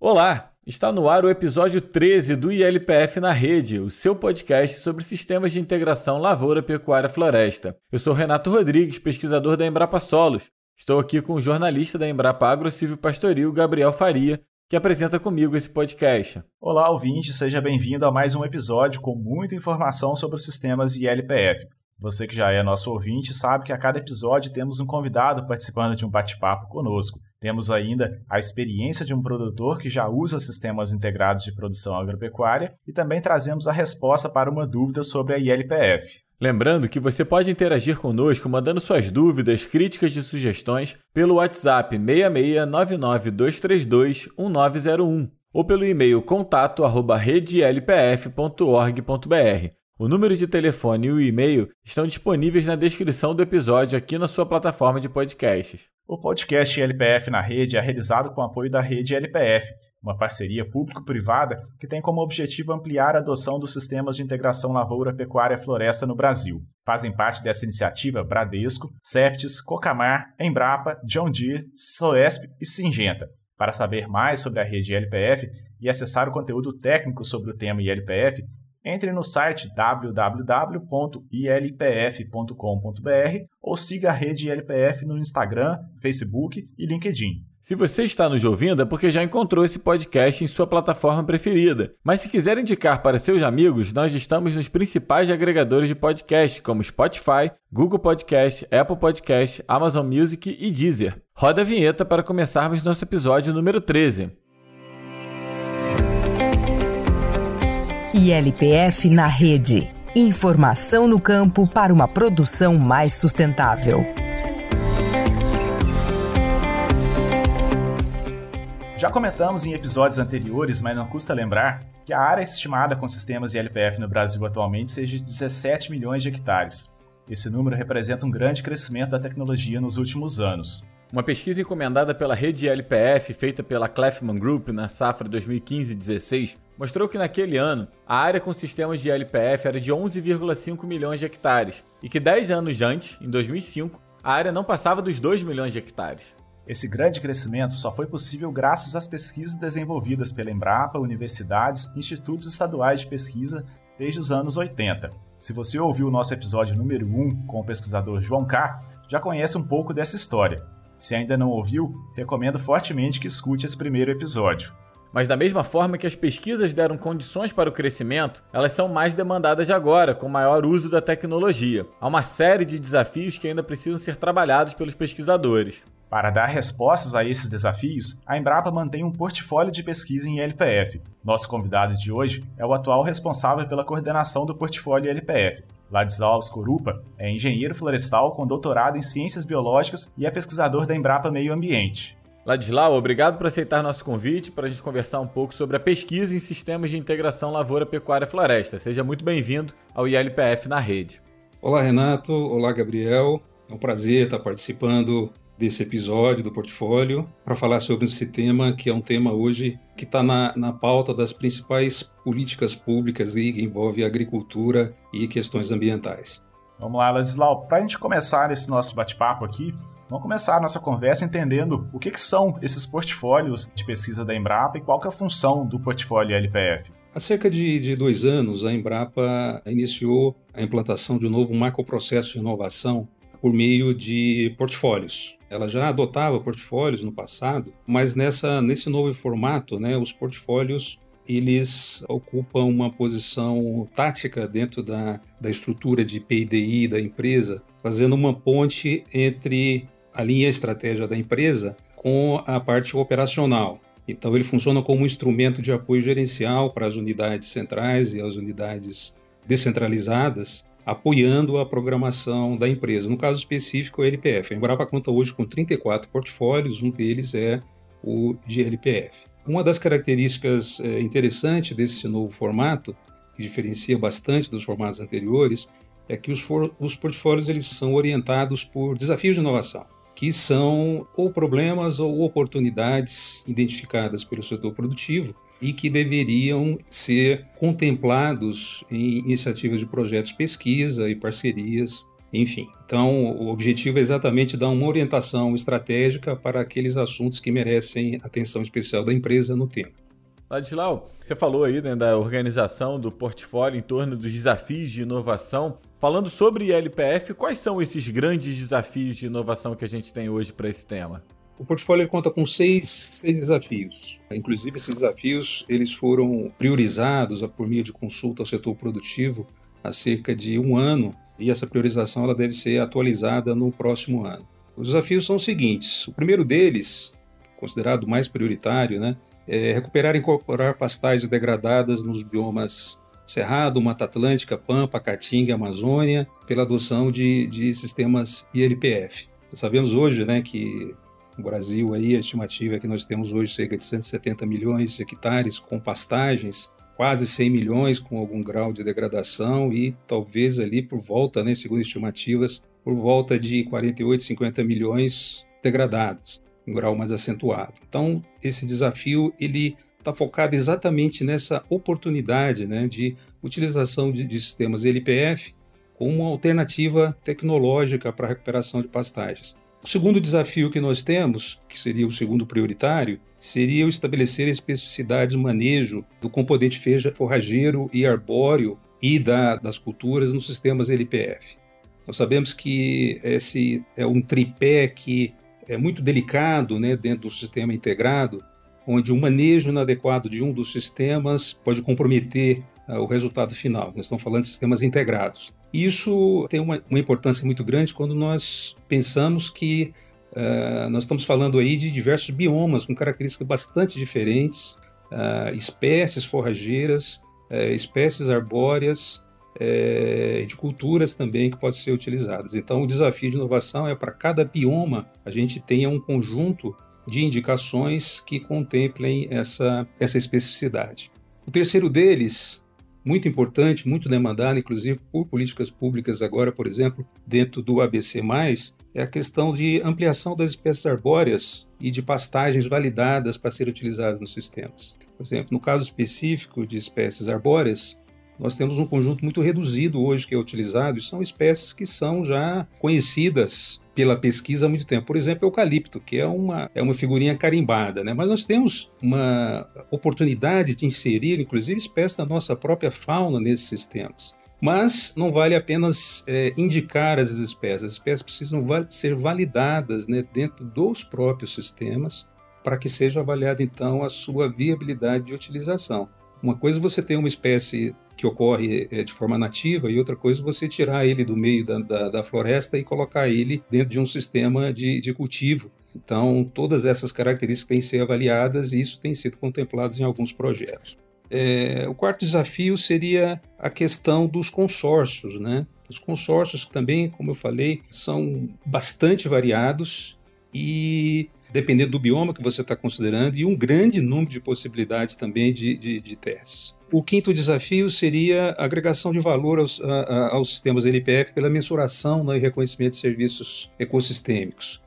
Olá, está no ar o episódio 13 do ILPF na Rede, o seu podcast sobre sistemas de integração lavoura, pecuária, floresta. Eu sou Renato Rodrigues, pesquisador da Embrapa Solos. Estou aqui com o jornalista da Embrapa Agro Civil Pastoril, Gabriel Faria, que apresenta comigo esse podcast. Olá, ouvinte, seja bem-vindo a mais um episódio com muita informação sobre os sistemas ILPF. Você que já é nosso ouvinte sabe que a cada episódio temos um convidado participando de um bate-papo conosco. Temos ainda a experiência de um produtor que já usa sistemas integrados de produção agropecuária e também trazemos a resposta para uma dúvida sobre a ILPF. Lembrando que você pode interagir conosco mandando suas dúvidas, críticas e sugestões pelo WhatsApp 66992321901 ou pelo e-mail contato@redelpf.org.br. O número de telefone e o e-mail estão disponíveis na descrição do episódio aqui na sua plataforma de podcasts. O podcast LPF na Rede é realizado com apoio da Rede LPF, uma parceria público-privada que tem como objetivo ampliar a adoção dos sistemas de integração lavoura, pecuária e floresta no Brasil. Fazem parte dessa iniciativa Bradesco, Septis, Cocamar, Embrapa, John Deere, Soesp e Singenta. Para saber mais sobre a rede LPF e acessar o conteúdo técnico sobre o tema ILPF, entre no site www.ilpf.com.br ou siga a rede ILPF no Instagram, Facebook e LinkedIn. Se você está nos ouvindo é porque já encontrou esse podcast em sua plataforma preferida. Mas se quiser indicar para seus amigos, nós estamos nos principais agregadores de podcast, como Spotify, Google Podcast, Apple Podcast, Amazon Music e Deezer. Roda a vinheta para começarmos nosso episódio número 13. ILPF na rede. Informação no campo para uma produção mais sustentável. Já comentamos em episódios anteriores, mas não custa lembrar, que a área estimada com sistemas ILPF no Brasil atualmente seja de 17 milhões de hectares. Esse número representa um grande crescimento da tecnologia nos últimos anos. Uma pesquisa encomendada pela rede LPF, feita pela Clefman Group na safra 2015-16, mostrou que naquele ano a área com sistemas de LPF era de 11,5 milhões de hectares e que 10 anos antes, em 2005, a área não passava dos 2 milhões de hectares. Esse grande crescimento só foi possível graças às pesquisas desenvolvidas pela Embrapa, universidades e institutos estaduais de pesquisa desde os anos 80. Se você ouviu o nosso episódio número 1 com o pesquisador João K., já conhece um pouco dessa história. Se ainda não ouviu, recomendo fortemente que escute esse primeiro episódio. Mas da mesma forma que as pesquisas deram condições para o crescimento, elas são mais demandadas agora, com maior uso da tecnologia. Há uma série de desafios que ainda precisam ser trabalhados pelos pesquisadores. Para dar respostas a esses desafios, a Embrapa mantém um portfólio de pesquisa em LPF. Nosso convidado de hoje é o atual responsável pela coordenação do portfólio LPF, Ladislau Skorupa é engenheiro florestal com doutorado em ciências biológicas e é pesquisador da Embrapa Meio Ambiente. Ladislau, obrigado por aceitar nosso convite para a gente conversar um pouco sobre a pesquisa em sistemas de integração lavoura, pecuária e floresta. Seja muito bem-vindo ao ILPF na rede. Olá, Renato. Olá, Gabriel. É um prazer estar participando desse episódio do portfólio para falar sobre esse tema, que é um tema hoje que está na, na pauta das principais políticas públicas e que envolve agricultura e questões ambientais. Vamos lá, Ladislau. Para a gente começar esse nosso bate-papo aqui, vamos começar a nossa conversa entendendo o que, que são esses portfólios de pesquisa da Embrapa e qual é a função do portfólio LPF. Há cerca de, de, dois anos, a Embrapa iniciou a implantação de um novo macroprocesso de inovação por meio de portfólios. Ela já adotava portfólios no passado, mas nessa, nesse novo formato, né, os portfólios eles ocupam uma posição tática dentro da, da estrutura de PIDI da empresa, fazendo uma ponte entre a linha estratégia da empresa com a parte operacional. Então, ele funciona como um instrumento de apoio gerencial para as unidades centrais e as unidades descentralizadas, apoiando a programação da empresa. No caso específico, o LPF. A Embrapa conta hoje com 34 portfólios, um deles é o de LPF. Uma das características é, interessantes desse novo formato, que diferencia bastante dos formatos anteriores, é que os, os portfólios eles são orientados por desafios de inovação, que são ou problemas ou oportunidades identificadas pelo setor produtivo e que deveriam ser contemplados em iniciativas de projetos de pesquisa e parcerias enfim. Então, o objetivo é exatamente dar uma orientação estratégica para aqueles assuntos que merecem atenção especial da empresa no tempo. Ladislau, você falou aí né, da organização do portfólio em torno dos desafios de inovação. Falando sobre LPF, quais são esses grandes desafios de inovação que a gente tem hoje para esse tema? O portfólio conta com seis, seis desafios. Inclusive, esses desafios eles foram priorizados por meio de consulta ao setor produtivo há cerca de um ano e essa priorização ela deve ser atualizada no próximo ano. Os desafios são os seguintes: o primeiro deles, considerado mais prioritário, né, é recuperar e incorporar pastagens degradadas nos biomas Cerrado, Mata Atlântica, Pampa, Caatinga, Amazônia, pela adoção de, de sistemas ILPF. Sabemos hoje né, que no Brasil aí, a estimativa é que nós temos hoje cerca de 170 milhões de hectares com pastagens quase 100 milhões com algum grau de degradação e talvez ali por volta, né, segundo estimativas, por volta de 48, 50 milhões degradados, um grau mais acentuado. Então, esse desafio ele está focado exatamente nessa oportunidade né, de utilização de, de sistemas LPF como uma alternativa tecnológica para a recuperação de pastagens. O segundo desafio que nós temos, que seria o segundo prioritário, seria o estabelecer a especificidade de manejo do componente forrageiro e arbóreo e da, das culturas nos sistemas LPF. Nós sabemos que esse é um tripé que é muito delicado né, dentro do sistema integrado, onde o manejo inadequado de um dos sistemas pode comprometer uh, o resultado final. Nós estamos falando de sistemas integrados. Isso tem uma, uma importância muito grande quando nós pensamos que uh, nós estamos falando aí de diversos biomas com características bastante diferentes, uh, espécies forrageiras, uh, espécies arbóreas, de culturas também que podem ser utilizadas. Então, o desafio de inovação é para cada bioma a gente tenha um conjunto de indicações que contemplem essa, essa especificidade. O terceiro deles muito importante, muito demandada, inclusive por políticas públicas agora, por exemplo, dentro do ABC+, é a questão de ampliação das espécies arbóreas e de pastagens validadas para serem utilizadas nos sistemas. Por exemplo, no caso específico de espécies arbóreas, nós temos um conjunto muito reduzido hoje que é utilizado, e são espécies que são já conhecidas pela pesquisa há muito tempo. Por exemplo, eucalipto, que é uma, é uma figurinha carimbada, né? mas nós temos uma oportunidade de inserir, inclusive, espécies da nossa própria fauna nesses sistemas. Mas não vale apenas é, indicar as espécies, as espécies precisam ser validadas né, dentro dos próprios sistemas para que seja avaliada então a sua viabilidade de utilização. Uma coisa é você ter uma espécie que ocorre é, de forma nativa, e outra coisa é você tirar ele do meio da, da, da floresta e colocar ele dentro de um sistema de, de cultivo. Então, todas essas características têm que ser avaliadas e isso tem sido contemplado em alguns projetos. É, o quarto desafio seria a questão dos consórcios, né? Os consórcios também, como eu falei, são bastante variados e dependendo do bioma que você está considerando e um grande número de possibilidades também de, de, de testes. O quinto desafio seria a agregação de valor aos, a, aos sistemas LPF pela mensuração né, e reconhecimento de serviços ecossistêmicos.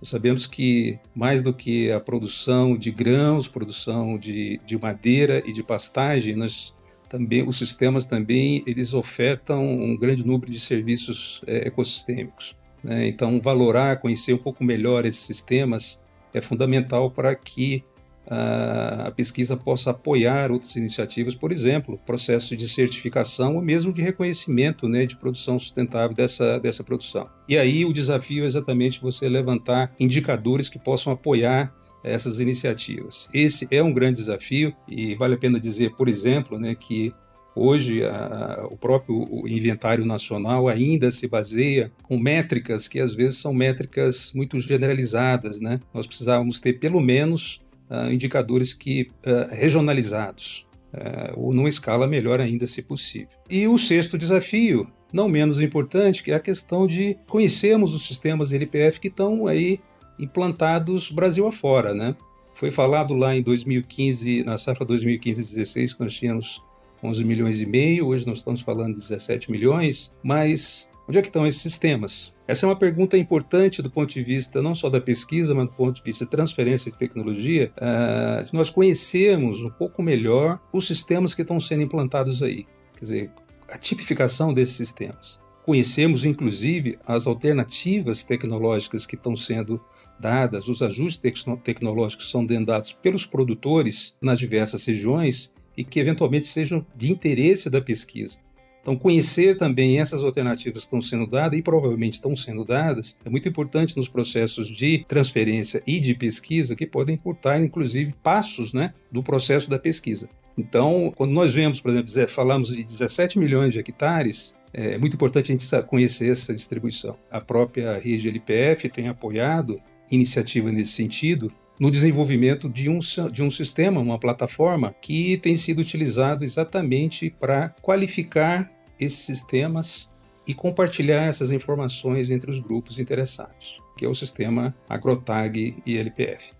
Nós sabemos que mais do que a produção de grãos, produção de, de madeira e de pastagem, nós também os sistemas também eles ofertam um grande número de serviços é, ecossistêmicos. Né? Então, valorar, conhecer um pouco melhor esses sistemas é fundamental para que a pesquisa possa apoiar outras iniciativas, por exemplo, processo de certificação ou mesmo de reconhecimento né, de produção sustentável dessa, dessa produção. E aí o desafio é exatamente você levantar indicadores que possam apoiar essas iniciativas. Esse é um grande desafio e vale a pena dizer, por exemplo, né, que Hoje, a, o próprio inventário nacional ainda se baseia com métricas que às vezes são métricas muito generalizadas. Né? Nós precisávamos ter pelo menos uh, indicadores que uh, regionalizados, uh, ou numa escala melhor ainda, se possível. E o sexto desafio, não menos importante, que é a questão de conhecermos os sistemas LPF que estão aí implantados Brasil afora, né? Foi falado lá em 2015, na safra 2015-16, que nós tínhamos 11 milhões e meio, hoje nós estamos falando de 17 milhões, mas onde é que estão esses sistemas? Essa é uma pergunta importante do ponto de vista não só da pesquisa, mas do ponto de vista de transferência de tecnologia, uh, nós conhecermos um pouco melhor os sistemas que estão sendo implantados aí. Quer dizer, a tipificação desses sistemas. conhecemos, inclusive, as alternativas tecnológicas que estão sendo dadas, os ajustes tecnológicos que são dados pelos produtores nas diversas regiões e que eventualmente sejam de interesse da pesquisa. Então, conhecer também essas alternativas que estão sendo dadas e provavelmente estão sendo dadas é muito importante nos processos de transferência e de pesquisa que podem encurtar, inclusive, passos né, do processo da pesquisa. Então, quando nós vemos, por exemplo, falamos de 17 milhões de hectares, é muito importante a gente conhecer essa distribuição. A própria rede LPF tem apoiado iniciativa nesse sentido no desenvolvimento de um, de um sistema, uma plataforma que tem sido utilizado exatamente para qualificar esses sistemas e compartilhar essas informações entre os grupos interessados, que é o sistema AgroTag e LPF.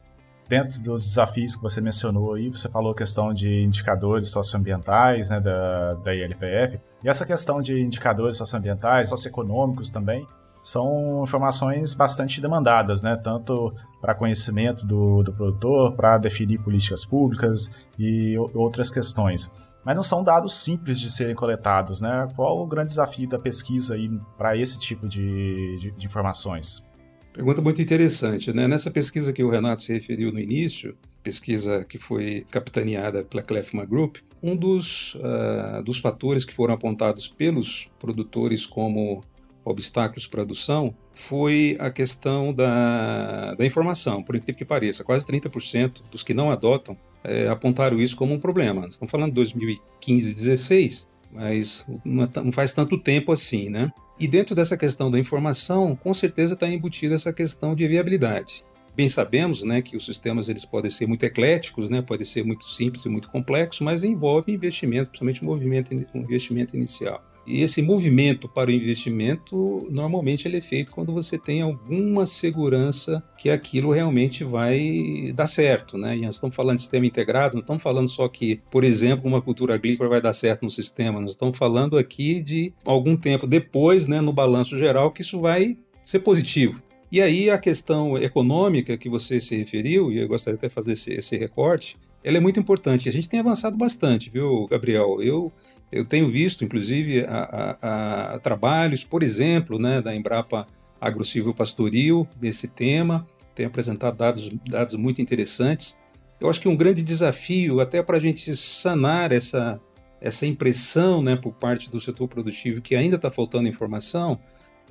Dentro dos desafios que você mencionou aí, você falou a questão de indicadores socioambientais né, da, da ILPF. E essa questão de indicadores socioambientais, socioeconômicos também, são informações bastante demandadas, né? tanto para conhecimento do, do produtor, para definir políticas públicas e outras questões mas não são dados simples de serem coletados, né? Qual o grande desafio da pesquisa para esse tipo de, de, de, informações? Pergunta muito interessante, né? Nessa pesquisa que o Renato se referiu no início, pesquisa que foi capitaneada pela Clefma Group, um dos, uh, dos fatores que foram apontados pelos produtores como obstáculos para a produção foi a questão da, da informação, por incrível que pareça. Quase 30% dos que não adotam é, apontaram isso como um problema. Estamos falando de 2015 2016, mas não faz tanto tempo assim, né? E dentro dessa questão da informação, com certeza está embutida essa questão de viabilidade. Bem sabemos, né, que os sistemas eles podem ser muito ecléticos, né, podem ser muito simples e muito complexos, mas envolve investimento, principalmente um movimento, um investimento inicial. E esse movimento para o investimento, normalmente ele é feito quando você tem alguma segurança que aquilo realmente vai dar certo, né? E nós estamos falando de sistema integrado, não estamos falando só que, por exemplo, uma cultura agrícola vai dar certo no sistema, nós estamos falando aqui de algum tempo depois, né, no balanço geral, que isso vai ser positivo. E aí a questão econômica que você se referiu, e eu gostaria até de fazer esse, esse recorte, ela é muito importante. A gente tem avançado bastante, viu, Gabriel? Eu eu tenho visto, inclusive, a, a, a trabalhos, por exemplo, né, da Embrapa Agrocivil Pastoril nesse tema, tem apresentado dados, dados muito interessantes. Eu acho que um grande desafio, até para a gente sanar essa, essa impressão né, por parte do setor produtivo que ainda está faltando informação,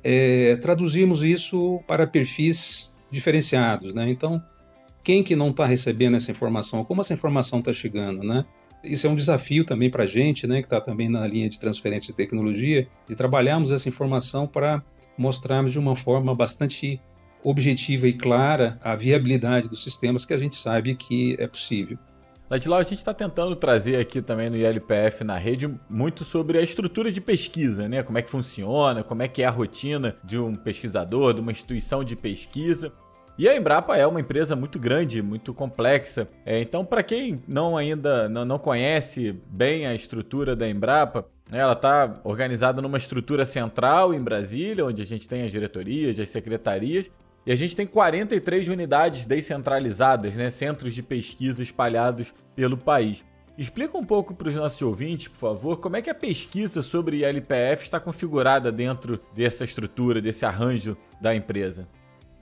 é traduzirmos isso para perfis diferenciados. Né? Então, quem que não está recebendo essa informação? Como essa informação está chegando? Né? Isso é um desafio também para a gente, né, que está também na linha de transferência de tecnologia, de trabalharmos essa informação para mostrarmos de uma forma bastante objetiva e clara a viabilidade dos sistemas que a gente sabe que é possível. Ladilau, a gente está tentando trazer aqui também no ILPF na rede muito sobre a estrutura de pesquisa, né? Como é que funciona, como é que é a rotina de um pesquisador, de uma instituição de pesquisa. E a Embrapa é uma empresa muito grande, muito complexa. É, então, para quem não ainda não, não, conhece bem a estrutura da Embrapa, né, ela está organizada numa estrutura central em Brasília, onde a gente tem as diretorias, as secretarias, e a gente tem 43 unidades descentralizadas, né, centros de pesquisa espalhados pelo país. Explica um pouco para os nossos ouvintes, por favor, como é que a pesquisa sobre ILPF está configurada dentro dessa estrutura, desse arranjo da empresa.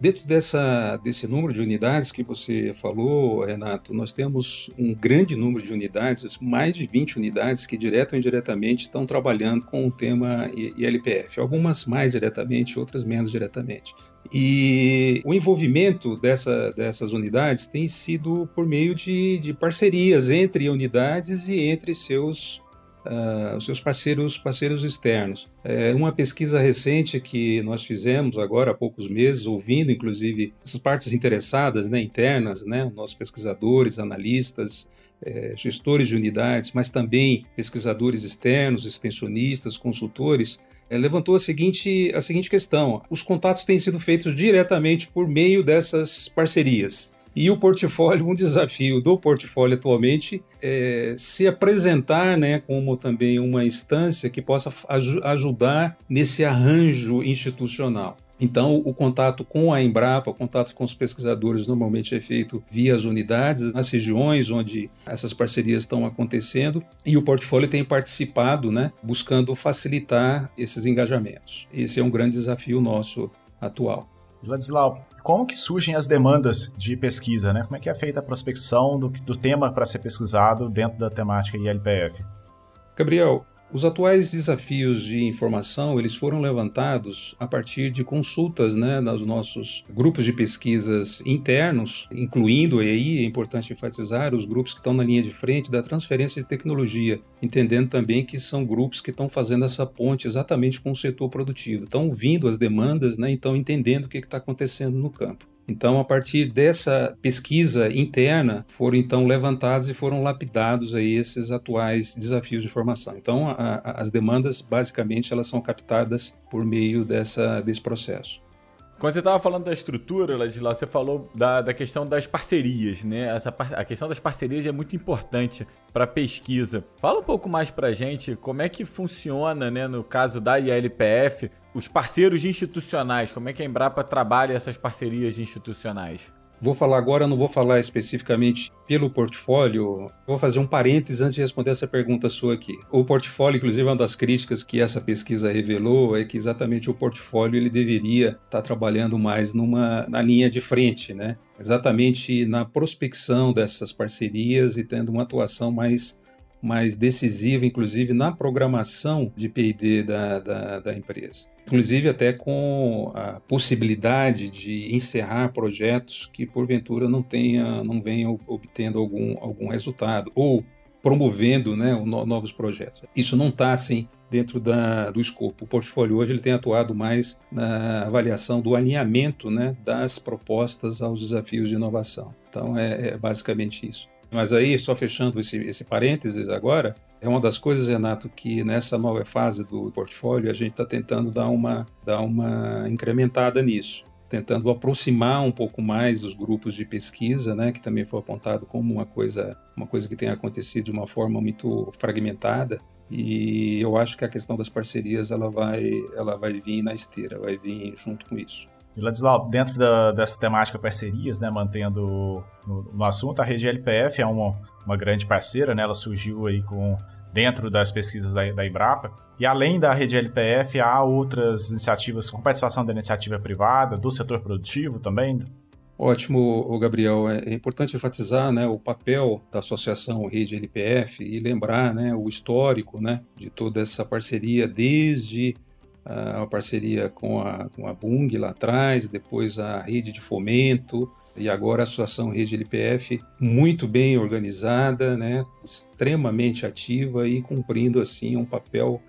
Dentro dessa, desse número de unidades que você falou, Renato, nós temos um grande número de unidades, mais de 20 unidades que, direto ou indiretamente, estão trabalhando com o tema ILPF. Algumas mais diretamente, outras menos diretamente. E o envolvimento dessa, dessas unidades tem sido por meio de, de parcerias entre unidades e entre seus uh, os seus parceiros, parceiros externos. É uma pesquisa recente que nós fizemos agora há poucos meses, ouvindo inclusive essas partes interessadas, né, internas, né, nossos pesquisadores, analistas, é, gestores de unidades, mas também pesquisadores externos, extensionistas, consultores, é, levantou a seguinte, a seguinte questão: os contatos têm sido feitos diretamente por meio dessas parcerias. E o portfólio, um desafio do portfólio atualmente é se apresentar né, como também uma instância que possa aj ajudar nesse arranjo institucional. Então, o contato com a Embrapa, o contato com os pesquisadores, normalmente é feito via as unidades, nas regiões onde essas parcerias estão acontecendo, e o portfólio tem participado, né, buscando facilitar esses engajamentos. Esse é um grande desafio nosso atual. Ladislau, como que surgem as demandas de pesquisa, né? Como é que é feita a prospecção do, do tema para ser pesquisado dentro da temática ILPF? Gabriel, os atuais desafios de informação eles foram levantados a partir de consultas né, nos nossos grupos de pesquisas internos, incluindo aí, é importante enfatizar, os grupos que estão na linha de frente da transferência de tecnologia, entendendo também que são grupos que estão fazendo essa ponte exatamente com o setor produtivo, estão ouvindo as demandas, né, então entendendo o que está acontecendo no campo. Então, a partir dessa pesquisa interna, foram então levantados e foram lapidados aí esses atuais desafios de formação. Então, a, a, as demandas, basicamente, elas são captadas por meio dessa, desse processo. Quando você estava falando da estrutura, Ladislau, você falou da, da questão das parcerias, né? Essa, a questão das parcerias é muito importante para pesquisa. Fala um pouco mais para gente como é que funciona, né, no caso da ILPF, os parceiros institucionais, como é que a Embrapa trabalha essas parcerias institucionais? Vou falar agora, não vou falar especificamente pelo portfólio. Vou fazer um parênteses antes de responder essa pergunta sua aqui. O portfólio, inclusive, uma das críticas que essa pesquisa revelou é que exatamente o portfólio ele deveria estar trabalhando mais numa na linha de frente, né? Exatamente na prospecção dessas parcerias e tendo uma atuação mais mais decisiva, inclusive na programação de P&D da, da, da empresa inclusive até com a possibilidade de encerrar projetos que porventura não tenha, não venham obtendo algum, algum resultado ou promovendo né, novos projetos. Isso não está assim dentro da, do escopo. O portfólio hoje ele tem atuado mais na avaliação do alinhamento né, das propostas aos desafios de inovação. Então é, é basicamente isso. Mas aí, só fechando esse, esse parênteses agora, é uma das coisas, Renato, que nessa nova fase do portfólio a gente está tentando dar uma, dar uma incrementada nisso, tentando aproximar um pouco mais os grupos de pesquisa, né, que também foi apontado como uma coisa, uma coisa que tem acontecido de uma forma muito fragmentada. E eu acho que a questão das parcerias ela vai, ela vai vir na esteira, vai vir junto com isso. E Ladislau, dentro da, dessa temática parcerias, né, mantendo no, no, assunto, a rede LPF é uma, uma grande parceira, né, ela surgiu aí com dentro das pesquisas da, da Embrapa. E além da rede LPF, há outras iniciativas com participação da iniciativa privada, do setor produtivo também? Ótimo, Gabriel. É, é importante enfatizar né, o papel da associação Rede LPF e lembrar né, o histórico né, de toda essa parceria desde a parceria com a, com a Bung lá atrás, depois a rede de fomento e agora a Associação Rede LPF muito bem organizada, né, extremamente ativa e cumprindo assim um papel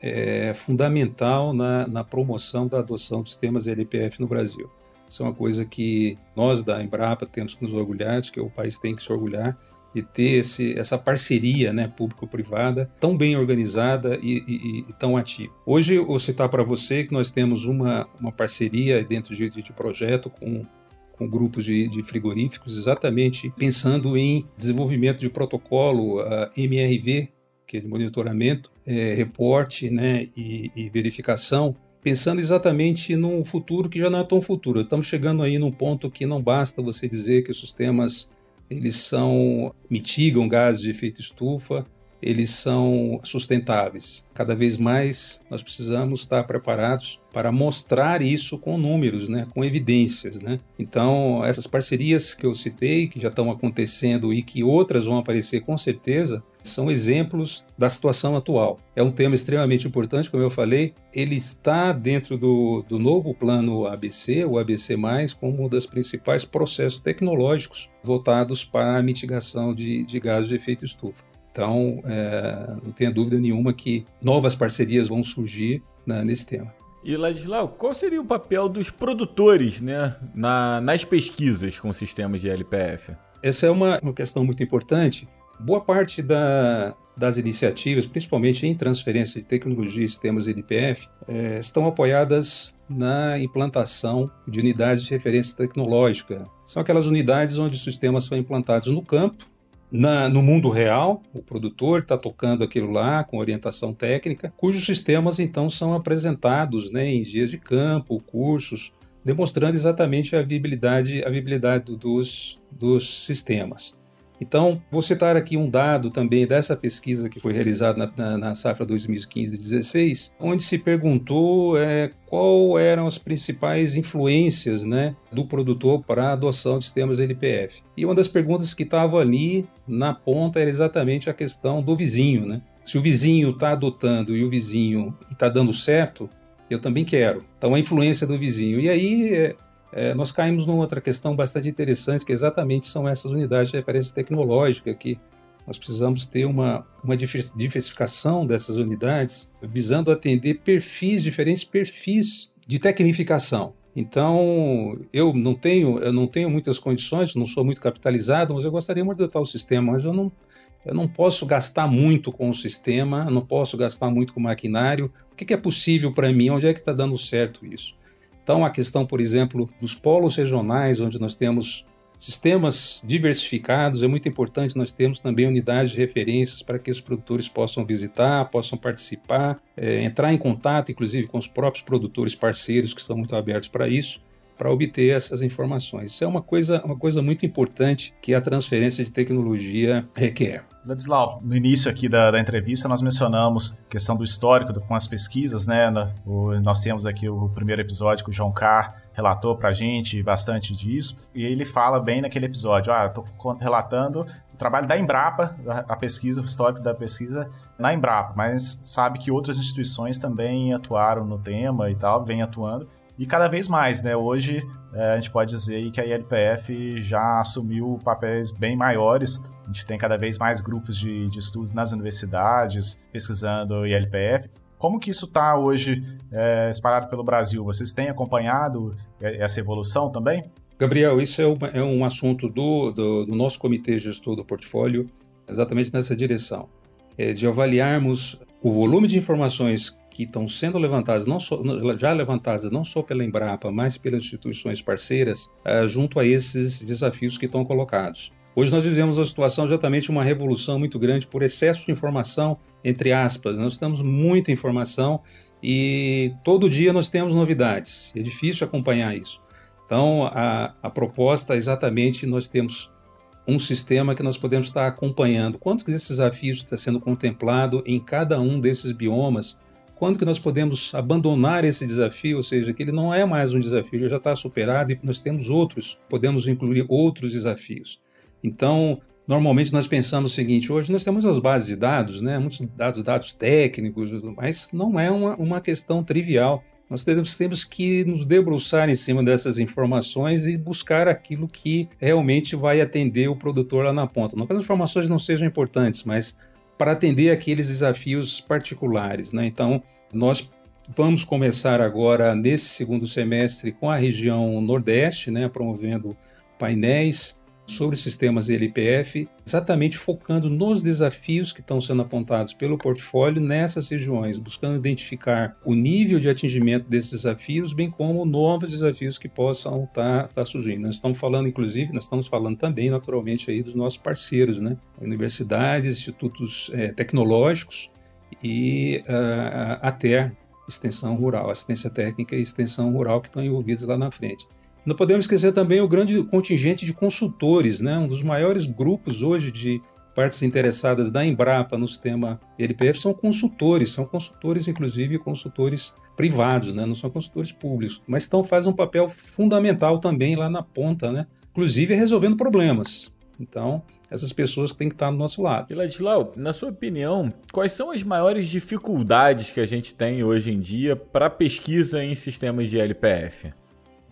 é, fundamental na, na promoção da adoção dos sistemas LPF no Brasil. Isso é uma coisa que nós da Embrapa temos que nos orgulhar, que o país tem que se orgulhar, e ter esse, essa parceria né, público-privada tão bem organizada e, e, e, tão ativa. Hoje, eu vou citar para você que nós temos uma, uma parceria dentro de, de projeto com, com grupos de, de, frigoríficos, exatamente pensando em desenvolvimento de protocolo MRV, que é de monitoramento, é, reporte né, e, e verificação pensando exatamente num futuro que já não é tão futuro. Estamos chegando aí num ponto que não basta você dizer que os sistemas eles são mitigam gases de efeito estufa, eles são sustentáveis. Cada vez mais nós precisamos estar preparados para mostrar isso com números, né, com evidências. Né? Então, essas parcerias que eu citei, que já estão acontecendo e que outras vão aparecer com certeza, são exemplos da situação atual. É um tema extremamente importante, como eu falei, ele está dentro do, do novo plano ABC, o ABC, como um dos principais processos tecnológicos voltados para a mitigação de, de gases de efeito estufa. Então, é, não tenha dúvida nenhuma que novas parcerias vão surgir né, nesse tema. E Ladislau, qual seria o papel dos produtores né, na, nas pesquisas com sistemas de LPF? Essa é uma, uma questão muito importante. Boa parte da, das iniciativas, principalmente em transferência de tecnologia e sistemas LPF, é, estão apoiadas na implantação de unidades de referência tecnológica. São aquelas unidades onde os sistemas são implantados no campo na, no mundo real, o produtor está tocando aquilo lá com orientação técnica, cujos sistemas então são apresentados né, em dias de campo, cursos, demonstrando exatamente a viabilidade, a viabilidade dos, dos sistemas. Então, vou citar aqui um dado também dessa pesquisa que foi realizada na, na, na safra 2015-16, onde se perguntou é, qual eram as principais influências né, do produtor para a adoção de sistemas LPF. E uma das perguntas que estava ali na ponta era exatamente a questão do vizinho. Né? Se o vizinho está adotando e o vizinho está dando certo, eu também quero. Então, a influência do vizinho. E aí, é, é, nós caímos numa outra questão bastante interessante, que exatamente são essas unidades de referência tecnológica, que nós precisamos ter uma, uma diversificação dessas unidades, visando atender perfis, diferentes perfis de tecnificação. Então, eu não tenho, eu não tenho muitas condições, não sou muito capitalizado, mas eu gostaria muito de adotar o sistema, mas eu não, eu não posso gastar muito com o sistema, não posso gastar muito com o maquinário. O que, que é possível para mim? Onde é que está dando certo isso? Então, a questão, por exemplo, dos polos regionais, onde nós temos sistemas diversificados, é muito importante nós termos também unidades de referências para que os produtores possam visitar, possam participar, é, entrar em contato, inclusive, com os próprios produtores parceiros que estão muito abertos para isso para obter essas informações. Isso é uma coisa, uma coisa muito importante que a transferência de tecnologia requer. Ladislau, no início aqui da, da, entrevista nós mencionamos a questão do histórico do, com as pesquisas, né? O, nós temos aqui o primeiro episódio que o João Carr relatou para a gente bastante disso, e ele fala bem naquele episódio, ah, estou relatando o trabalho da Embrapa, a, a pesquisa, o histórico da pesquisa na Embrapa, mas sabe que outras instituições também atuaram no tema e tal, vem atuando, e cada vez mais, né? Hoje é, a gente pode dizer que a ILPF já assumiu papéis bem maiores. A gente tem cada vez mais grupos de, de estudos nas universidades pesquisando ILPF. Como que isso está hoje é, espalhado pelo Brasil? Vocês têm acompanhado essa evolução também? Gabriel, isso é, é um assunto do, do, do, nosso comitê gestor do portfólio, exatamente nessa direção, é de avaliarmos o volume de informações que estão sendo levantadas, não só, já levantadas não só pela Embrapa, mas pelas instituições parceiras, uh, junto a esses desafios que estão colocados. Hoje nós vivemos uma situação exatamente uma revolução muito grande por excesso de informação, entre aspas. Nós temos muita informação e todo dia nós temos novidades. É difícil acompanhar isso. Então, a, a proposta é exatamente nós temos um sistema que nós podemos estar acompanhando. Quantos desses desafios está sendo contemplado em cada um desses biomas quando que nós podemos abandonar esse desafio, ou seja, que ele não é mais um desafio, ele já está superado e nós temos outros, podemos incluir outros desafios. Então, normalmente nós pensamos o seguinte, hoje nós temos as bases de dados, né, muitos dados, dados técnicos, mas não é uma, uma questão trivial. Nós temos, temos que nos debruçar em cima dessas informações e buscar aquilo que realmente vai atender o produtor lá na ponta. Não que as informações não sejam importantes, mas para atender aqueles desafios particulares. Né? Então, nós vamos começar agora, nesse segundo semestre, com a região Nordeste, né, promovendo painéis sobre sistemas LPF, exatamente focando nos desafios que estão sendo apontados pelo portfólio nessas regiões, buscando identificar o nível de atingimento desses desafios, bem como novos desafios que possam estar tá, tá surgindo. Nós estamos falando, inclusive, nós estamos falando também, naturalmente, aí dos nossos parceiros, né? Universidades, institutos é, tecnológicos e uh, até extensão rural, assistência técnica e extensão rural que estão envolvidos lá na frente. Não podemos esquecer também o grande contingente de consultores, né? um dos maiores grupos hoje de partes interessadas da Embrapa no sistema LPF são consultores, são consultores, inclusive consultores privados, né? não são consultores públicos, mas estão fazem um papel fundamental também lá na ponta, né? inclusive resolvendo problemas. Então, essas pessoas têm que estar do nosso lado. E Ladislau, na sua opinião, quais são as maiores dificuldades que a gente tem hoje em dia para pesquisa em sistemas de LPF?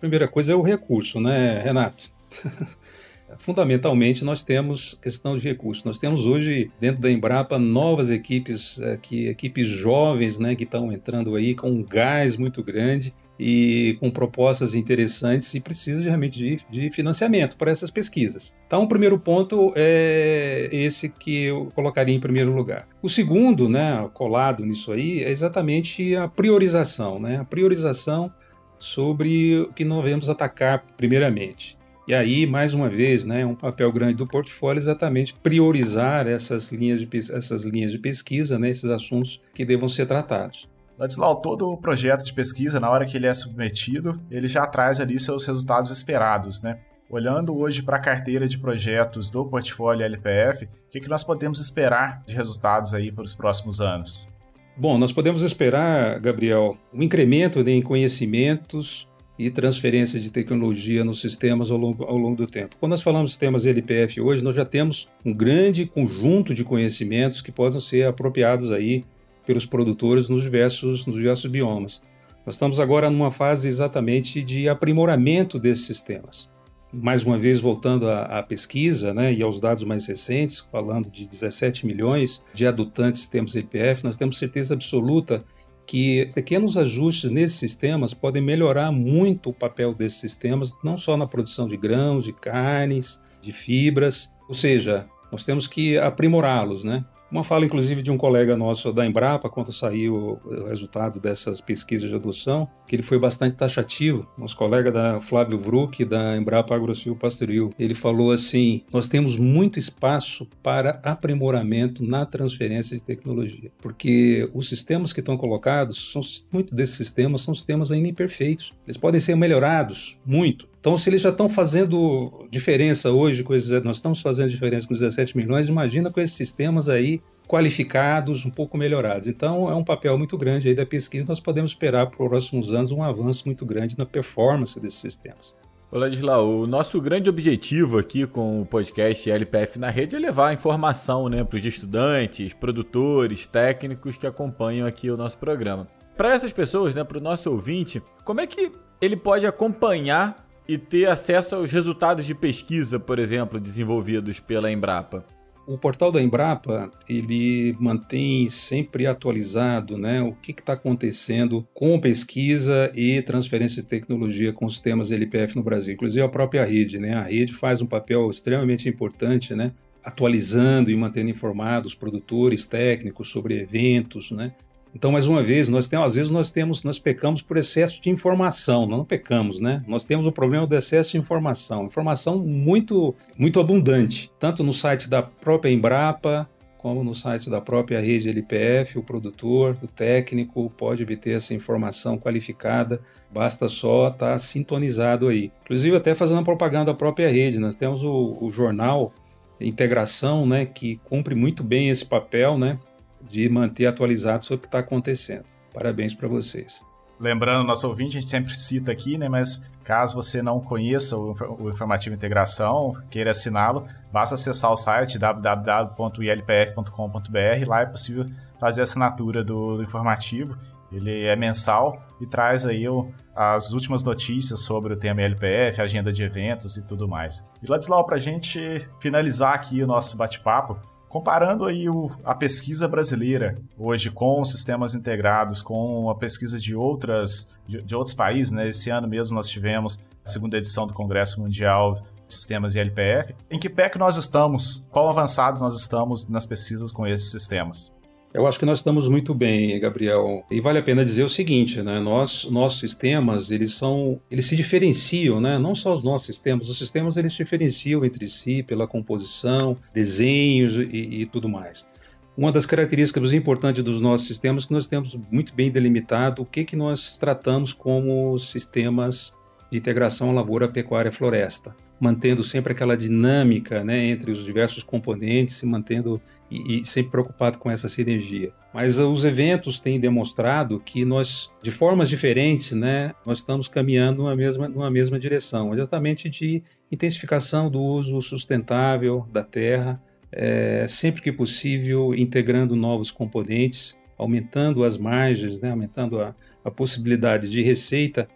primeira coisa é o recurso, né, Renato? Fundamentalmente, nós temos questão de recursos. Nós temos hoje, dentro da Embrapa, novas equipes, é, que, equipes jovens né, que estão entrando aí com um gás muito grande e com propostas interessantes e precisa realmente de, de financiamento para essas pesquisas. Então, o primeiro ponto é esse que eu colocaria em primeiro lugar. O segundo, né, colado nisso aí, é exatamente a priorização. Né? A priorização sobre o que nós devemos atacar primeiramente. E aí, mais uma vez, né, um papel grande do portfólio é exatamente priorizar essas linhas de, essas linhas de pesquisa, né, esses assuntos que devam ser tratados. Ladislau, todo o projeto de pesquisa, na hora que ele é submetido, ele já traz ali seus resultados esperados, né? Olhando hoje para a carteira de projetos do portfólio LPF, o que, que nós podemos esperar de resultados aí para os próximos anos? Bom, nós podemos esperar, Gabriel, um incremento em conhecimentos e transferência de tecnologia nos sistemas ao longo, ao longo do tempo. Quando nós falamos sistemas LPF hoje, nós já temos um grande conjunto de conhecimentos que possam ser apropriados aí pelos produtores nos diversos, nos diversos biomas. Nós estamos agora numa fase exatamente de aprimoramento desses sistemas. Mais uma vez, voltando à, à pesquisa né, e aos dados mais recentes, falando de 17 milhões de adutantes sistemas LPF, nós temos certeza absoluta que pequenos ajustes nesses sistemas podem melhorar muito o papel desses sistemas, não só na produção de grãos, de carnes, de fibras, ou seja, nós temos que aprimorá-los, né? Uma fala, inclusive, de um colega nosso da Embrapa, quando saiu o resultado dessas pesquisas de adoção, que ele foi bastante taxativo. Nosso colega da Flávio Vruck, da Embrapa AgroSil Pastoril, ele falou assim: nós temos muito espaço para aprimoramento na transferência de tecnologia, porque os sistemas que estão colocados, são, muito desses sistemas são sistemas ainda imperfeitos. Eles podem ser melhorados muito, então, se eles já estão fazendo diferença hoje, com esses, nós estamos fazendo diferença com 17 milhões, imagina com esses sistemas aí qualificados, um pouco melhorados. Então, é um papel muito grande aí da pesquisa. Nós podemos esperar para os próximos anos um avanço muito grande na performance desses sistemas. Ladislau, o nosso grande objetivo aqui com o podcast LPF na rede é levar informação né, para os estudantes, produtores, técnicos que acompanham aqui o nosso programa. Para essas pessoas, né, para o nosso ouvinte, como é que ele pode acompanhar e ter acesso aos resultados de pesquisa, por exemplo, desenvolvidos pela Embrapa? O portal da Embrapa ele mantém sempre atualizado, né, o que está acontecendo com pesquisa e transferência de tecnologia com sistemas LPF no Brasil, inclusive a própria rede, né, a rede faz um papel extremamente importante, né, atualizando e mantendo informados produtores técnicos sobre eventos, né, então, mais uma vez, nós temos, às vezes nós temos, nós pecamos por excesso de informação, não pecamos, né? Nós temos o problema do excesso de informação, informação muito, muito abundante, tanto no site da própria Embrapa, como no site da própria rede LPF, o produtor, o técnico pode obter essa informação qualificada, basta só estar tá sintonizado aí. Inclusive até fazendo propaganda da própria rede, nós temos o, o jornal Integração, né, que cumpre muito bem esse papel, né, de manter atualizado sobre o que está acontecendo. Parabéns para vocês. Lembrando, nosso ouvinte, a gente sempre cita aqui, né? Mas caso você não conheça o, o Informativo Integração, queira assiná-lo, basta acessar o site www.ilpf.com.br. Lá é possível fazer a assinatura do, do informativo. Ele é mensal e traz aí o, as últimas notícias sobre o tema LPF, agenda de eventos e tudo mais. E Ladislau, para a gente finalizar aqui o nosso bate-papo, Comparando aí o, a pesquisa brasileira hoje com sistemas integrados, com a pesquisa de outras de, de, outros países, né? Esse ano mesmo nós tivemos a segunda edição do Congresso Mundial de Sistemas e LPF. Em que pé que nós estamos? Qual avançados nós estamos nas pesquisas com esses sistemas? Eu acho que nós estamos muito bem, Gabriel. E vale a pena dizer o seguinte, né? Nós, nossos sistemas, eles são, eles se diferenciam, né? Não só os nossos sistemas, os sistemas eles se diferenciam entre si pela composição, desenhos e, e tudo mais. Uma das características importantes dos nossos sistemas é que nós temos muito bem delimitado o que que nós tratamos como sistemas de integração lavoura, pecuária, floresta, mantendo sempre aquela dinâmica, né, entre os diversos componentes, se mantendo e, e, sempre preocupado com essa sinergia. Mas os eventos têm demonstrado que nós, de formas diferentes, né, nós estamos caminhando numa mesma, numa mesma direção, exatamente de intensificação do uso sustentável da terra, é, sempre que possível integrando novos componentes, aumentando as margens, né, aumentando a, a possibilidade de receita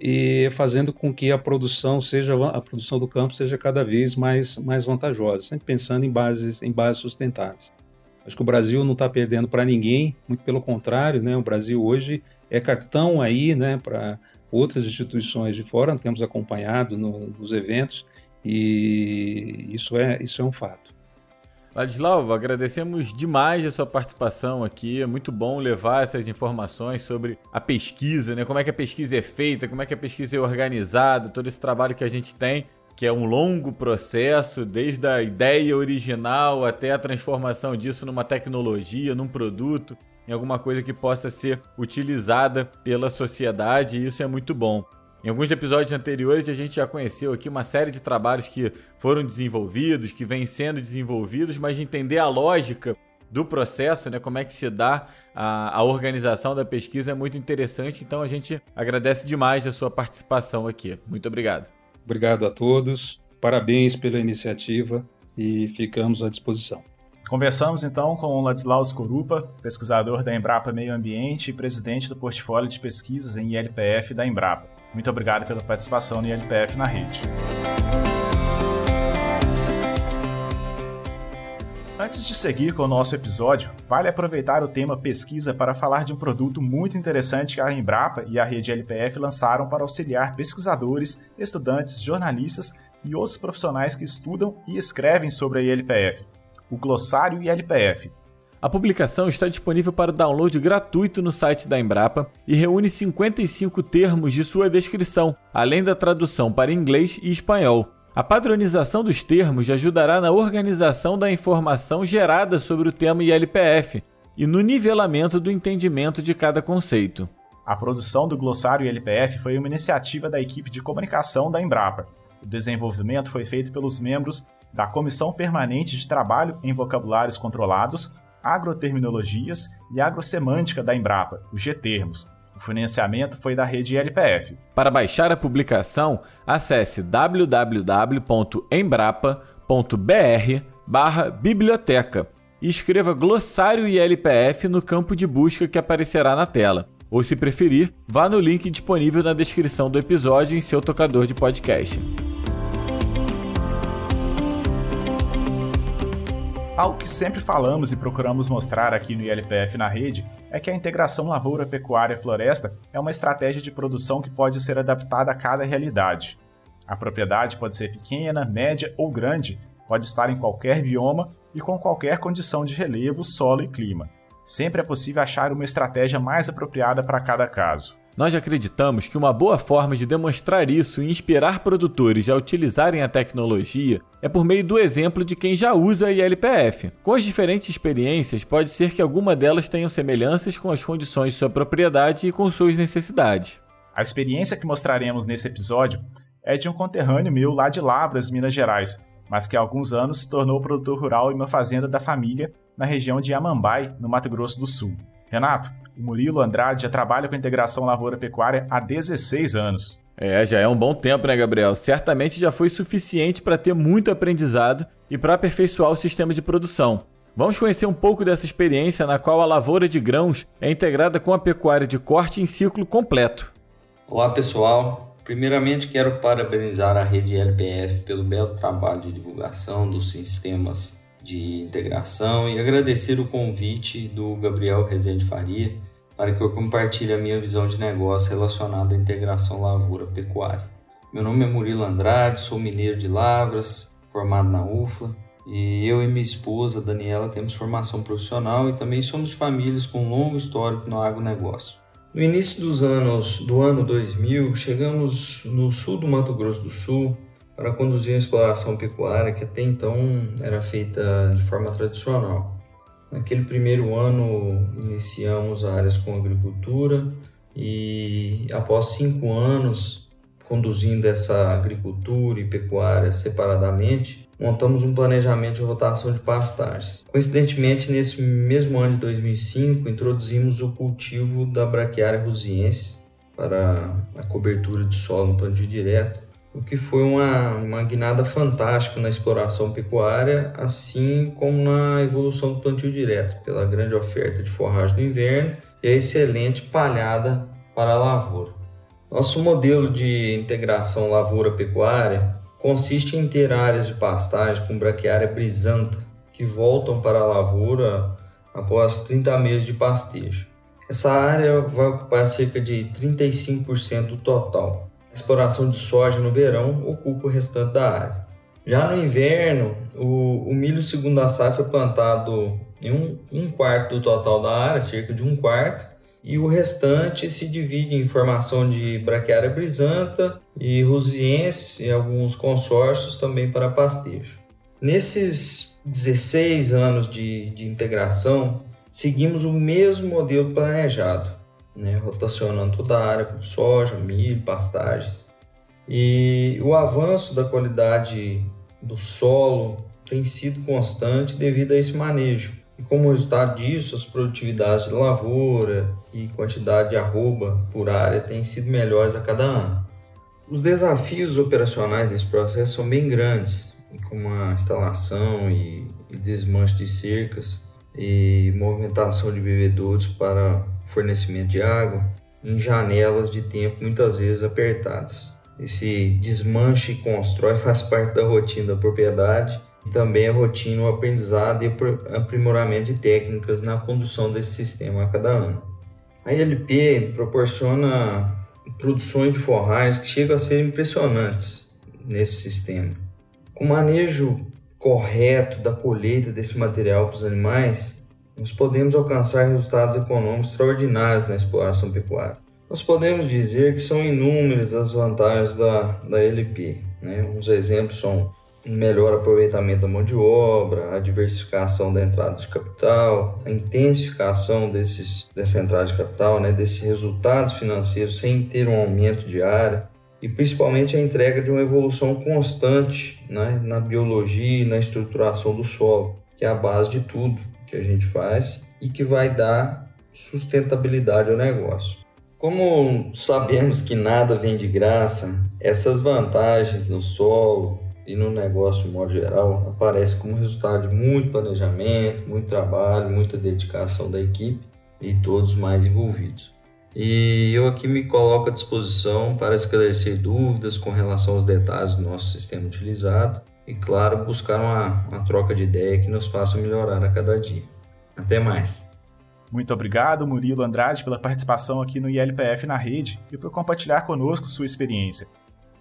e fazendo com que a produção seja a produção do campo seja cada vez mais mais vantajosa, sempre pensando em bases em bases sustentáveis. Acho que o Brasil não está perdendo para ninguém, muito pelo contrário, né? O Brasil hoje é cartão aí, né, para outras instituições de fora, temos acompanhado no, nos eventos e isso é isso é um fato. Ladislau, agradecemos demais a sua participação aqui. É muito bom levar essas informações sobre a pesquisa, né? Como é que a pesquisa é feita, como é que a pesquisa é organizada, todo esse trabalho que a gente tem que é um longo processo, desde a ideia original até a transformação disso numa tecnologia, num produto, em alguma coisa que possa ser utilizada pela sociedade, e isso é muito bom. Em alguns episódios anteriores a gente já conheceu aqui uma série de trabalhos que foram desenvolvidos, que vêm sendo desenvolvidos, mas de entender a lógica do processo, né, como é que se dá a, a organização da pesquisa é muito interessante. Então a gente agradece demais a sua participação aqui. Muito obrigado. Obrigado a todos, parabéns pela iniciativa e ficamos à disposição. Conversamos então com o Ladislau Skorupa, pesquisador da Embrapa Meio Ambiente e presidente do portfólio de pesquisas em ILPF da Embrapa. Muito obrigado pela participação no ILPF na rede. Antes de seguir com o nosso episódio, vale aproveitar o tema pesquisa para falar de um produto muito interessante que a Embrapa e a rede LPF lançaram para auxiliar pesquisadores, estudantes, jornalistas e outros profissionais que estudam e escrevem sobre a ILPF, o Glossário ILPF. A publicação está disponível para download gratuito no site da Embrapa e reúne 55 termos de sua descrição, além da tradução para inglês e espanhol. A padronização dos termos ajudará na organização da informação gerada sobre o tema ILPF e no nivelamento do entendimento de cada conceito. A produção do glossário ILPF foi uma iniciativa da equipe de comunicação da Embrapa. O desenvolvimento foi feito pelos membros da Comissão Permanente de Trabalho em Vocabulários Controlados, Agroterminologias e Agrosemântica da Embrapa, os G-Termos, o financiamento foi da rede LPF. Para baixar a publicação, acesse www.embrapa.br/biblioteca e escreva glossário ILPF no campo de busca que aparecerá na tela. Ou, se preferir, vá no link disponível na descrição do episódio em seu tocador de podcast. Algo que sempre falamos e procuramos mostrar aqui no ILPF na rede é que a integração lavoura-pecuária-floresta é uma estratégia de produção que pode ser adaptada a cada realidade. A propriedade pode ser pequena, média ou grande, pode estar em qualquer bioma e com qualquer condição de relevo, solo e clima. Sempre é possível achar uma estratégia mais apropriada para cada caso. Nós acreditamos que uma boa forma de demonstrar isso e inspirar produtores a utilizarem a tecnologia é por meio do exemplo de quem já usa a ILPF. Com as diferentes experiências, pode ser que alguma delas tenham semelhanças com as condições de sua propriedade e com suas necessidades. A experiência que mostraremos nesse episódio é de um conterrâneo meu lá de Lavras, Minas Gerais, mas que há alguns anos se tornou produtor rural em uma fazenda da família na região de Amambai, no Mato Grosso do Sul. Renato, o Murilo Andrade já trabalha com integração lavoura-pecuária há 16 anos. É, já é um bom tempo, né, Gabriel? Certamente já foi suficiente para ter muito aprendizado e para aperfeiçoar o sistema de produção. Vamos conhecer um pouco dessa experiência na qual a lavoura de grãos é integrada com a pecuária de corte em ciclo completo. Olá, pessoal. Primeiramente, quero parabenizar a rede LPF pelo belo trabalho de divulgação dos sistemas de integração e agradecer o convite do Gabriel Rezende Faria para que eu compartilhe a minha visão de negócio relacionada à integração lavoura-pecuária. Meu nome é Murilo Andrade, sou mineiro de Lavras, formado na UFLA, e eu e minha esposa, Daniela, temos formação profissional e também somos famílias com longo histórico no agronegócio. No início dos anos do ano 2000, chegamos no sul do Mato Grosso do Sul para conduzir a exploração pecuária que até então era feita de forma tradicional. Naquele primeiro ano, iniciamos áreas com agricultura e, após cinco anos conduzindo essa agricultura e pecuária separadamente, montamos um planejamento de rotação de pastagens. Coincidentemente, nesse mesmo ano de 2005, introduzimos o cultivo da braquiária rusiense para a cobertura de solo no plantio direto o que foi uma, uma guinada fantástica na exploração pecuária, assim como na evolução do plantio direto, pela grande oferta de forragem no inverno e a excelente palhada para a lavoura. Nosso modelo de integração lavoura-pecuária consiste em ter áreas de pastagem com braquiária brisanta, que voltam para a lavoura após 30 meses de pastejo. Essa área vai ocupar cerca de 35% do total exploração de soja no verão ocupa o restante da área. Já no inverno, o, o milho segundo a safra é plantado em um, um quarto do total da área, cerca de um quarto, e o restante se divide em formação de braquiária brisanta e rusiense e alguns consórcios também para pastejo. Nesses 16 anos de, de integração, seguimos o mesmo modelo planejado, né, rotacionando toda a área com soja, milho, pastagens. E o avanço da qualidade do solo tem sido constante devido a esse manejo. E como resultado disso, as produtividades de lavoura e quantidade de arroba por área têm sido melhores a cada ano. Os desafios operacionais desse processo são bem grandes, como a instalação e, e desmanche de cercas e movimentação de bebedouros para fornecimento de água em janelas de tempo muitas vezes apertadas. Esse desmanche e constrói faz parte da rotina da propriedade e também é rotina o aprendizado e aprimoramento de técnicas na condução desse sistema a cada ano. A ILP proporciona produções de forragens que chegam a ser impressionantes nesse sistema. Com o manejo correto da colheita desse material para os animais, nós podemos alcançar resultados econômicos extraordinários na exploração pecuária. Nós podemos dizer que são inúmeras as vantagens da, da LP. Né? Uns exemplos são um melhor aproveitamento da mão de obra, a diversificação da entrada de capital, a intensificação desses, dessa entrada de capital, né? desses resultados financeiros sem ter um aumento de área, e principalmente a entrega de uma evolução constante né? na biologia e na estruturação do solo, que é a base de tudo que a gente faz e que vai dar sustentabilidade ao negócio. Como sabemos que nada vem de graça, essas vantagens no solo e no negócio de modo geral aparecem como resultado de muito planejamento, muito trabalho, muita dedicação da equipe e todos mais envolvidos. E eu aqui me coloco à disposição para esclarecer dúvidas com relação aos detalhes do nosso sistema utilizado e, claro, buscar uma, uma troca de ideia que nos faça melhorar a cada dia. Até mais! Muito obrigado, Murilo Andrade, pela participação aqui no ILPF na rede e por compartilhar conosco sua experiência.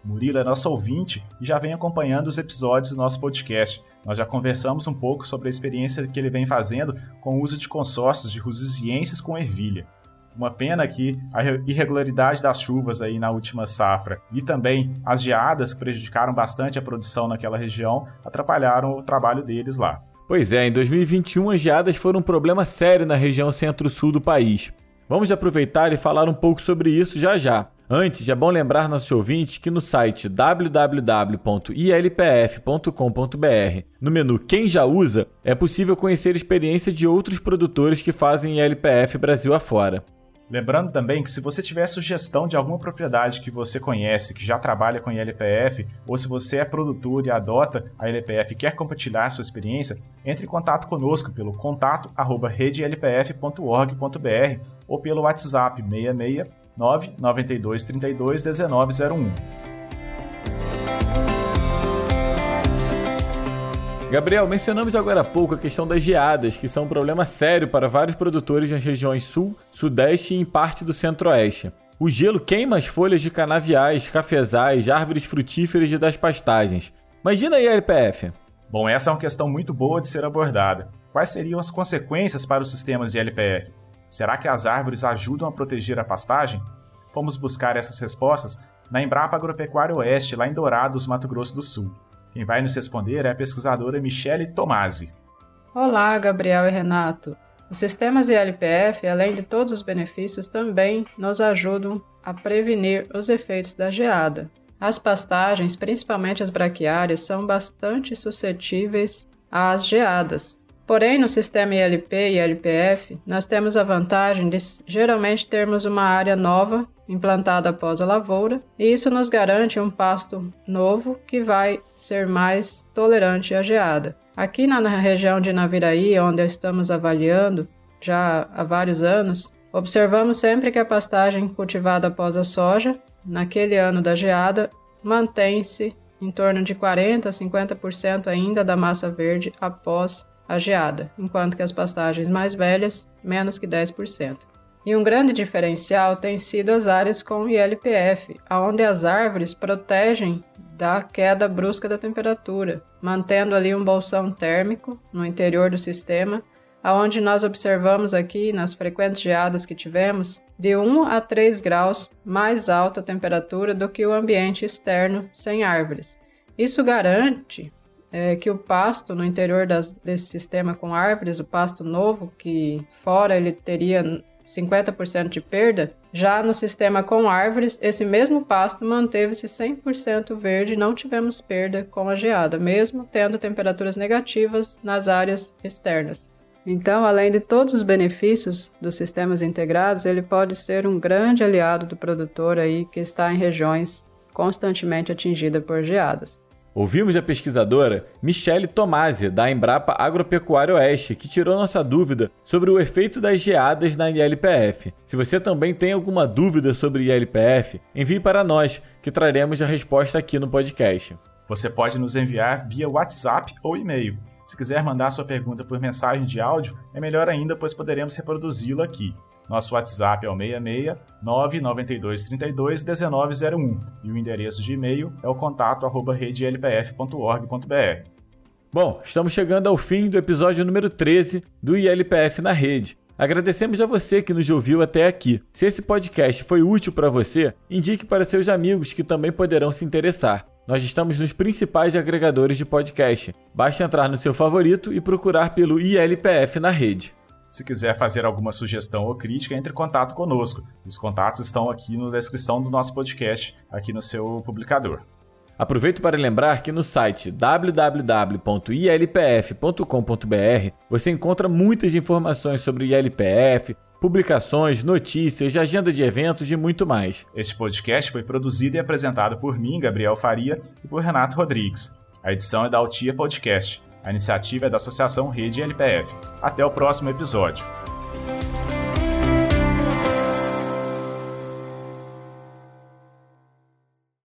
Murilo é nosso ouvinte e já vem acompanhando os episódios do nosso podcast. Nós já conversamos um pouco sobre a experiência que ele vem fazendo com o uso de consórcios de rusisienses com ervilha. Uma pena que a irregularidade das chuvas aí na última safra e também as geadas que prejudicaram bastante a produção naquela região atrapalharam o trabalho deles lá. Pois é, em 2021 as geadas foram um problema sério na região centro-sul do país. Vamos aproveitar e falar um pouco sobre isso já já. Antes, é bom lembrar nossos ouvintes que no site www.ilpf.com.br, no menu Quem já usa, é possível conhecer a experiência de outros produtores que fazem ILPF Brasil afora. Lembrando também que se você tiver sugestão de alguma propriedade que você conhece, que já trabalha com ILPF, ou se você é produtor e adota a ILPF e quer compartilhar sua experiência, entre em contato conosco pelo contato redelpf.org.br ou pelo WhatsApp 66 992 32 1901. Gabriel, mencionamos agora há pouco a questão das geadas, que são um problema sério para vários produtores nas regiões sul, sudeste e em parte do centro-oeste. O gelo queima as folhas de canaviais, cafezais, árvores frutíferas e das pastagens. Imagina aí a LPF. Bom, essa é uma questão muito boa de ser abordada. Quais seriam as consequências para os sistemas de LPF? Será que as árvores ajudam a proteger a pastagem? Fomos buscar essas respostas na Embrapa Agropecuária Oeste, lá em Dourados, Mato Grosso do Sul. Quem vai nos responder é a pesquisadora Michele Tomasi. Olá, Gabriel e Renato. Os sistemas ILPF, além de todos os benefícios, também nos ajudam a prevenir os efeitos da geada. As pastagens, principalmente as braquiárias, são bastante suscetíveis às geadas. Porém, no sistema ILP e ILPF, nós temos a vantagem de geralmente termos uma área nova implantada após a lavoura, e isso nos garante um pasto novo que vai ser mais tolerante à geada. Aqui na região de Naviraí, onde estamos avaliando já há vários anos, observamos sempre que a pastagem cultivada após a soja, naquele ano da geada, mantém-se em torno de 40 a 50% ainda da massa verde após a geada, enquanto que as pastagens mais velhas, menos que 10%. E um grande diferencial tem sido as áreas com ILPF, onde as árvores protegem da queda brusca da temperatura, mantendo ali um bolsão térmico no interior do sistema, aonde nós observamos aqui nas frequentes geadas que tivemos de 1 a 3 graus mais alta temperatura do que o ambiente externo sem árvores. Isso garante é, que o pasto no interior das, desse sistema com árvores, o pasto novo, que fora ele teria 50% de perda, já no sistema com árvores, esse mesmo pasto manteve-se 100% verde e não tivemos perda com a geada, mesmo tendo temperaturas negativas nas áreas externas. Então, além de todos os benefícios dos sistemas integrados, ele pode ser um grande aliado do produtor aí que está em regiões constantemente atingidas por geadas. Ouvimos a pesquisadora Michele Tomasi, da Embrapa Agropecuária Oeste, que tirou nossa dúvida sobre o efeito das geadas na ILPF. Se você também tem alguma dúvida sobre ILPF, envie para nós, que traremos a resposta aqui no podcast. Você pode nos enviar via WhatsApp ou e-mail. Se quiser mandar sua pergunta por mensagem de áudio, é melhor ainda, pois poderemos reproduzi-la aqui. Nosso WhatsApp é o 66 992 32 1901 e o endereço de e-mail é o contato arroba redelpf.org.br. Bom, estamos chegando ao fim do episódio número 13 do ILPF na Rede. Agradecemos a você que nos ouviu até aqui. Se esse podcast foi útil para você, indique para seus amigos que também poderão se interessar. Nós estamos nos principais agregadores de podcast. Basta entrar no seu favorito e procurar pelo ILPF na rede. Se quiser fazer alguma sugestão ou crítica, entre em contato conosco. Os contatos estão aqui na descrição do nosso podcast, aqui no seu publicador. Aproveito para lembrar que no site www.ilpf.com.br você encontra muitas informações sobre ILPF, publicações, notícias, agenda de eventos e muito mais. Este podcast foi produzido e apresentado por mim, Gabriel Faria, e por Renato Rodrigues. A edição é da Altia Podcast. A iniciativa é da Associação Rede LPF. Até o próximo episódio.